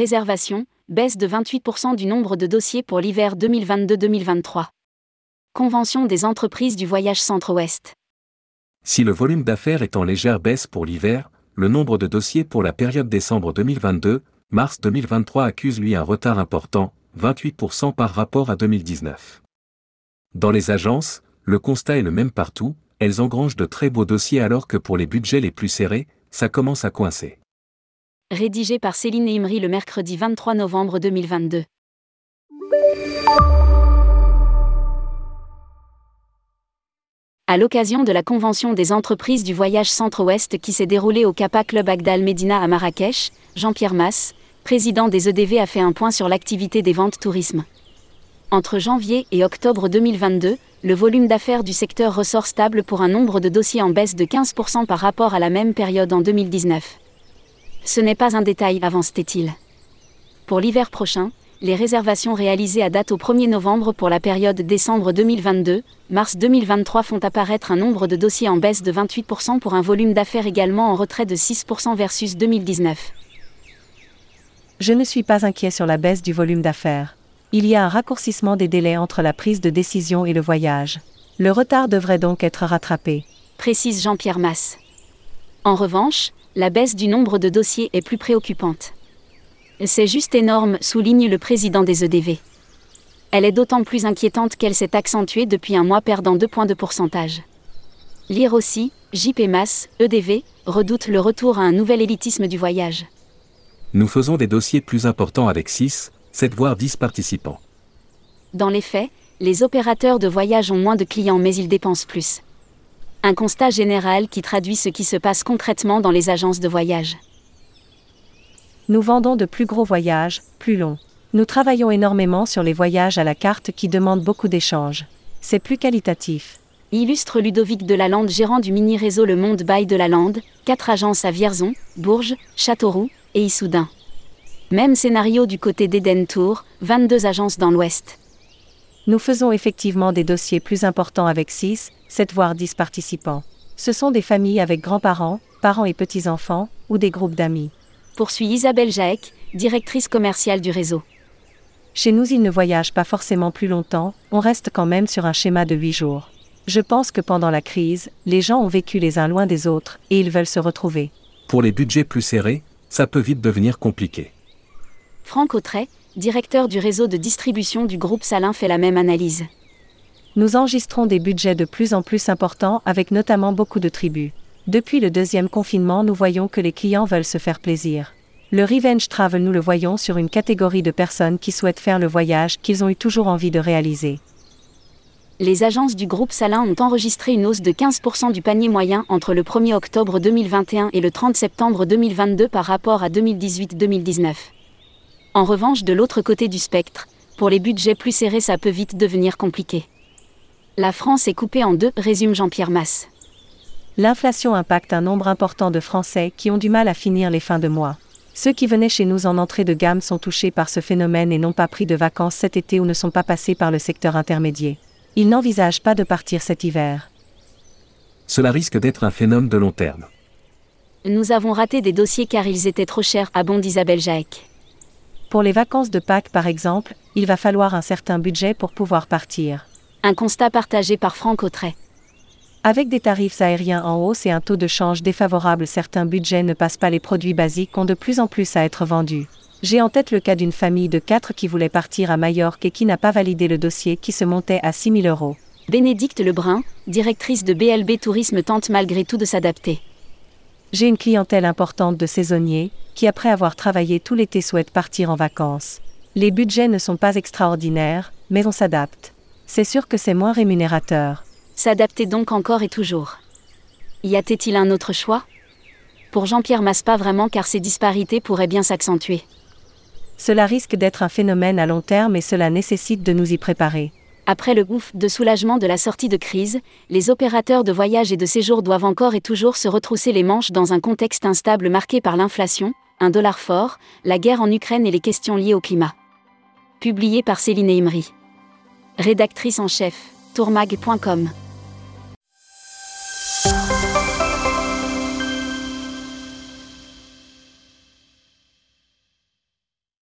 Réservation, baisse de 28% du nombre de dossiers pour l'hiver 2022-2023. Convention des entreprises du voyage Centre-Ouest. Si le volume d'affaires est en légère baisse pour l'hiver, le nombre de dossiers pour la période décembre 2022, mars 2023 accuse lui un retard important, 28% par rapport à 2019. Dans les agences, le constat est le même partout, elles engrangent de très beaux dossiers alors que pour les budgets les plus serrés, ça commence à coincer. Rédigé par Céline Imri le mercredi 23 novembre 2022. À l'occasion de la convention des entreprises du voyage Centre-Ouest qui s'est déroulée au Capa Club Agdal Medina à Marrakech, Jean-Pierre Masse, président des EDV, a fait un point sur l'activité des ventes tourisme. Entre janvier et octobre 2022, le volume d'affaires du secteur ressort stable pour un nombre de dossiers en baisse de 15% par rapport à la même période en 2019. Ce n'est pas un détail, avance-t-il. Pour l'hiver prochain, les réservations réalisées à date au 1er novembre pour la période décembre 2022, mars 2023 font apparaître un nombre de dossiers en baisse de 28% pour un volume d'affaires également en retrait de 6% versus 2019. Je ne suis pas inquiet sur la baisse du volume d'affaires. Il y a un raccourcissement des délais entre la prise de décision et le voyage. Le retard devrait donc être rattrapé. Précise Jean-Pierre Masse. En revanche, la baisse du nombre de dossiers est plus préoccupante. C'est juste énorme, souligne le président des EDV. Elle est d'autant plus inquiétante qu'elle s'est accentuée depuis un mois perdant 2 points de pourcentage. Lire aussi, JP Mass, EDV, redoute le retour à un nouvel élitisme du voyage. Nous faisons des dossiers plus importants avec 6, 7 voire 10 participants. Dans les faits, les opérateurs de voyage ont moins de clients mais ils dépensent plus. Un constat général qui traduit ce qui se passe concrètement dans les agences de voyage. Nous vendons de plus gros voyages, plus longs. Nous travaillons énormément sur les voyages à la carte qui demandent beaucoup d'échanges. C'est plus qualitatif. Illustre Ludovic Delalande, gérant du mini-réseau Le Monde Bail de la Lande, quatre agences à Vierzon, Bourges, Châteauroux et Issoudun. Même scénario du côté d'Eden Tour, 22 agences dans l'Ouest. Nous faisons effectivement des dossiers plus importants avec 6, 7 voire 10 participants. Ce sont des familles avec grands-parents, parents et petits-enfants, ou des groupes d'amis. Poursuit Isabelle Jaec, directrice commerciale du réseau. Chez nous, ils ne voyagent pas forcément plus longtemps, on reste quand même sur un schéma de 8 jours. Je pense que pendant la crise, les gens ont vécu les uns loin des autres, et ils veulent se retrouver. Pour les budgets plus serrés, ça peut vite devenir compliqué. Franck Autret, directeur du réseau de distribution du groupe Salin, fait la même analyse. Nous enregistrons des budgets de plus en plus importants avec notamment beaucoup de tribus. Depuis le deuxième confinement, nous voyons que les clients veulent se faire plaisir. Le revenge travel, nous le voyons sur une catégorie de personnes qui souhaitent faire le voyage qu'ils ont eu toujours envie de réaliser. Les agences du groupe Salin ont enregistré une hausse de 15% du panier moyen entre le 1er octobre 2021 et le 30 septembre 2022 par rapport à 2018-2019. En revanche, de l'autre côté du spectre, pour les budgets plus serrés, ça peut vite devenir compliqué. La France est coupée en deux, résume Jean-Pierre Masse. L'inflation impacte un nombre important de Français qui ont du mal à finir les fins de mois. Ceux qui venaient chez nous en entrée de gamme sont touchés par ce phénomène et n'ont pas pris de vacances cet été ou ne sont pas passés par le secteur intermédiaire. Ils n'envisagent pas de partir cet hiver. Cela risque d'être un phénomène de long terme. Nous avons raté des dossiers car ils étaient trop chers, abonde Isabelle Jaec. Pour les vacances de Pâques par exemple, il va falloir un certain budget pour pouvoir partir. Un constat partagé par Franck Autret. Avec des tarifs aériens en hausse et un taux de change défavorable, certains budgets ne passent pas les produits basiques ont de plus en plus à être vendus. J'ai en tête le cas d'une famille de quatre qui voulait partir à Majorque et qui n'a pas validé le dossier qui se montait à 6 000 euros. Bénédicte Lebrun, directrice de BLB Tourisme, tente malgré tout de s'adapter. J'ai une clientèle importante de saisonniers, qui après avoir travaillé tout l'été souhaitent partir en vacances. Les budgets ne sont pas extraordinaires, mais on s'adapte. C'est sûr que c'est moins rémunérateur. S'adapter donc encore et toujours. Y a-t-il un autre choix? Pour Jean-Pierre Masse pas vraiment car ces disparités pourraient bien s'accentuer. Cela risque d'être un phénomène à long terme et cela nécessite de nous y préparer. Après le ouf de soulagement de la sortie de crise, les opérateurs de voyage et de séjour doivent encore et toujours se retrousser les manches dans un contexte instable marqué par l'inflation, un dollar fort, la guerre en Ukraine et les questions liées au climat. Publié par Céline Imri. Rédactrice en chef, tourmag.com.